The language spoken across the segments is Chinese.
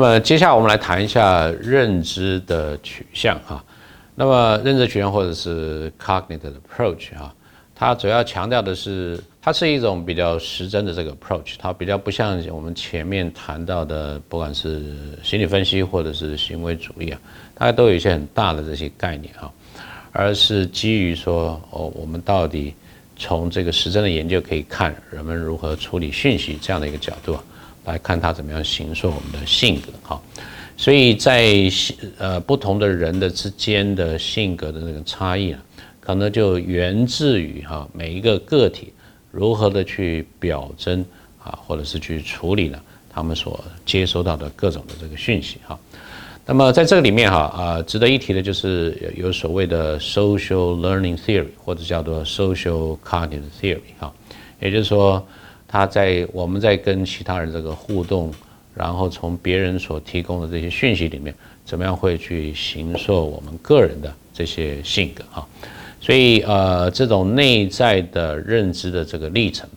那么接下来我们来谈一下认知的取向哈。那么认知取向或者是 cognitive approach 哈，它主要强调的是，它是一种比较实证的这个 approach，它比较不像我们前面谈到的，不管是心理分析或者是行为主义啊，它都有一些很大的这些概念哈，而是基于说哦，我们到底从这个实证的研究可以看人们如何处理讯息这样的一个角度啊。来看他怎么样形塑我们的性格，哈，所以在呃不同的人的之间的性格的那个差异啊，可能就源自于哈每一个个体如何的去表征啊，或者是去处理呢他们所接收到的各种的这个讯息，哈。那么在这个里面哈啊，值得一提的就是有所谓的 social learning theory 或者叫做 social cognitive theory，哈，也就是说。他在我们在跟其他人这个互动，然后从别人所提供的这些讯息里面，怎么样会去形塑我们个人的这些性格哈？所以呃，这种内在的认知的这个历程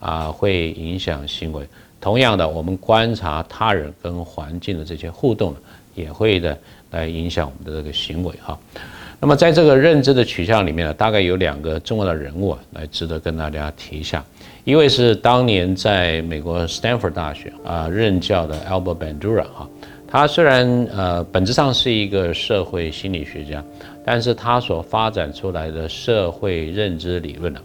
啊，会影响行为。同样的，我们观察他人跟环境的这些互动，也会的来影响我们的这个行为哈。那么在这个认知的取向里面呢，大概有两个重要的人物啊，来值得跟大家提一下。一位是当年在美国 Stanford 大学啊任教的 Albert Bandura 哈，他虽然呃本质上是一个社会心理学家，但是他所发展出来的社会认知理论呢，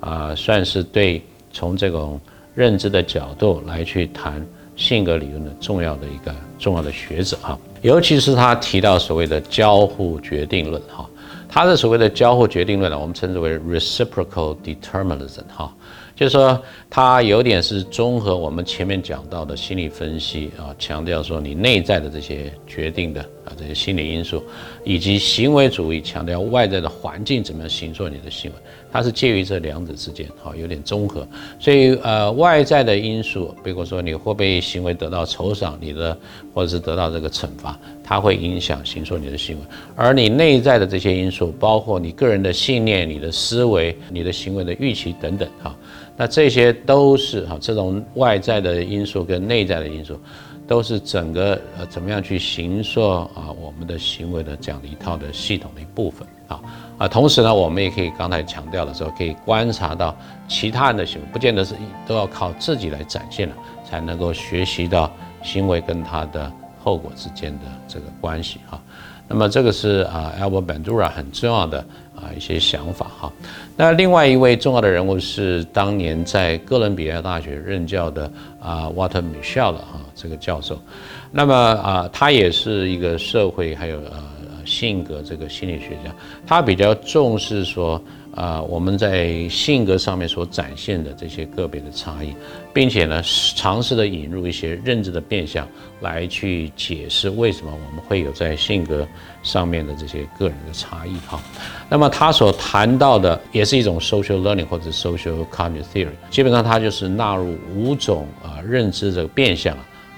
啊算是对从这种认知的角度来去谈性格理论的重要的一个重要的学者哈，尤其是他提到所谓的交互决定论哈，他的所谓的交互决定论呢，我们称之为 reciprocal determinism 哈。就是说，它有点是综合我们前面讲到的心理分析啊，强调说你内在的这些决定的啊这些心理因素，以及行为主义强调外在的环境怎么样形塑你的行为，它是介于这两者之间，好有点综合。所以呃，外在的因素，比如说你会被行为得到酬赏，你的或者是得到这个惩罚，它会影响形塑你的行为。而你内在的这些因素，包括你个人的信念、你的思维、你的行为的预期等等，哈。那这些都是哈，这种外在的因素跟内在的因素，都是整个呃怎么样去形塑啊我们的行为的这样的一套的系统的一部分啊啊，同时呢，我们也可以刚才强调的时候，可以观察到其他人的行为，不见得是都要靠自己来展现了，才能够学习到行为跟他的后果之间的这个关系哈。那么这个是啊，Albert Bandura 很重要的啊一些想法哈。那另外一位重要的人物是当年在哥伦比亚大学任教的啊，Walter Michel 哈这个教授。那么啊，他也是一个社会还有呃性格这个心理学家，他比较重视说。啊，我们在性格上面所展现的这些个别的差异，并且呢，尝试的引入一些认知的变相来去解释为什么我们会有在性格上面的这些个人的差异哈。那么他所谈到的也是一种 social learning 或者 social cognitive theory，基本上它就是纳入五种啊认知的变相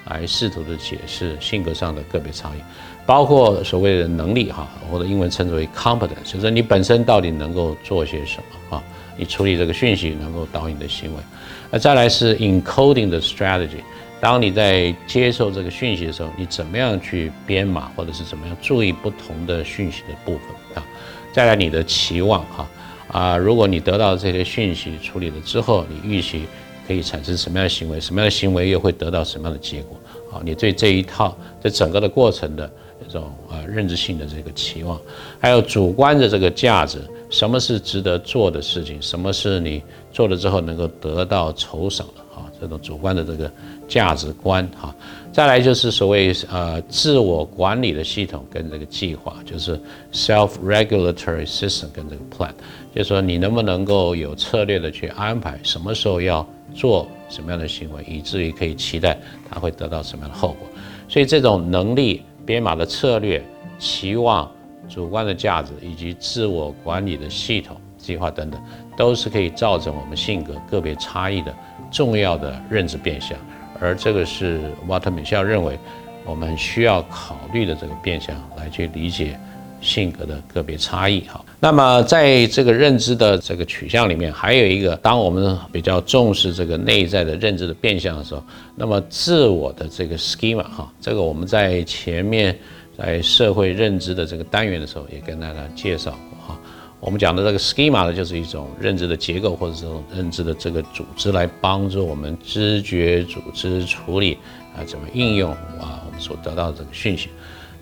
来试图的解释性格上的个别差异。包括所谓的能力哈，或者英文称之为 competence，就是你本身到底能够做些什么啊？你处理这个讯息能够导引你的行为。那再来是 encoding 的 strategy，当你在接受这个讯息的时候，你怎么样去编码，或者是怎么样注意不同的讯息的部分啊？再来你的期望哈啊，如果你得到这些讯息处理了之后，你预期可以产生什么样的行为？什么样的行为又会得到什么样的结果？好，你对这一套这整个的过程的。这种呃认知性的这个期望，还有主观的这个价值，什么是值得做的事情，什么是你做了之后能够得到酬赏的啊？这种主观的这个价值观哈。再来就是所谓呃自我管理的系统跟这个计划，就是 self-regulatory system 跟这个 plan，就是说你能不能够有策略的去安排什么时候要做什么样的行为，以至于可以期待它会得到什么样的后果。所以这种能力。编码的策略、期望、主观的价值以及自我管理的系统、计划等等，都是可以造成我们性格个别差异的重要的认知变相。而这个是瓦特米肖认为我们需要考虑的这个变相，来去理解性格的个别差异哈。那么在这个认知的这个取向里面，还有一个，当我们比较重视这个内在的认知的变相的时候，那么自我的这个 schema 哈，这个我们在前面在社会认知的这个单元的时候也跟大家介绍过哈。我们讲的这个 schema 呢，就是一种认知的结构或者这种认知的这个组织，来帮助我们知觉组织处理啊，怎么应用啊，我们所得到的这个讯息。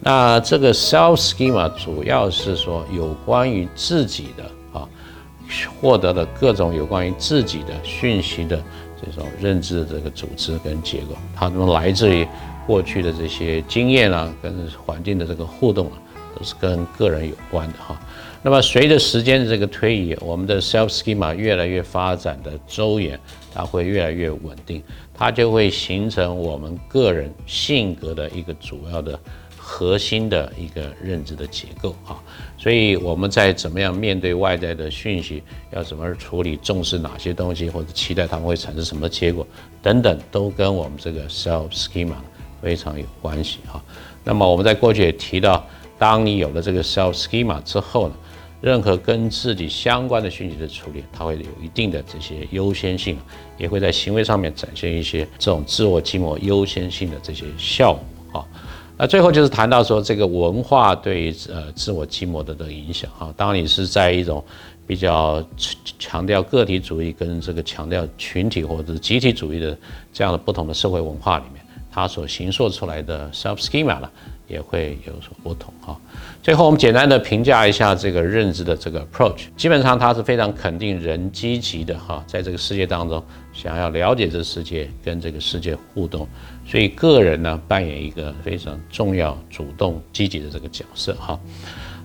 那这个 self schema 主要是说有关于自己的啊，获得的各种有关于自己的讯息的这种认知的这个组织跟结构，它们来自于过去的这些经验啊，跟环境的这个互动啊，都是跟个人有关的哈。那么随着时间的这个推移，我们的 self schema 越来越发展的周延，它会越来越稳定，它就会形成我们个人性格的一个主要的。核心的一个认知的结构啊，所以我们在怎么样面对外在的讯息，要怎么处理，重视哪些东西，或者期待他们会产生什么结果等等，都跟我们这个 self schema 非常有关系哈。那么我们在过去也提到，当你有了这个 self schema 之后呢，任何跟自己相关的讯息的处理，它会有一定的这些优先性，也会在行为上面展现一些这种自我寂寞优先性的这些效果。那最后就是谈到说这个文化对呃自我寂寞的的影响啊，当你是在一种比较强调个体主义跟这个强调群体或者集体主义的这样的不同的社会文化里面，它所形塑出来的 self schema 了也会有所不同哈。最后我们简单的评价一下这个认知的这个 approach，基本上它是非常肯定人积极的哈，在这个世界当中想要了解这世界跟这个世界互动。所以个人呢扮演一个非常重要、主动、积极的这个角色哈。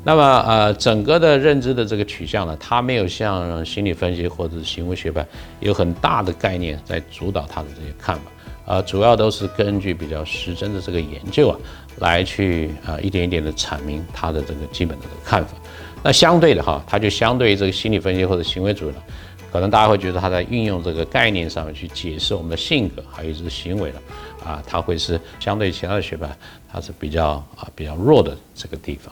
那么呃，整个的认知的这个取向呢，它没有像心理分析或者是行为学派有很大的概念在主导它的这些看法，呃，主要都是根据比较实证的这个研究啊，来去啊一点一点的阐明他的这个基本的看法。那相对的哈，它就相对于这个心理分析或者行为主义呢。可能大家会觉得他在运用这个概念上面去解释我们的性格，还有就是行为了，啊，他会是相对其他的学派，它是比较啊比较弱的这个地方。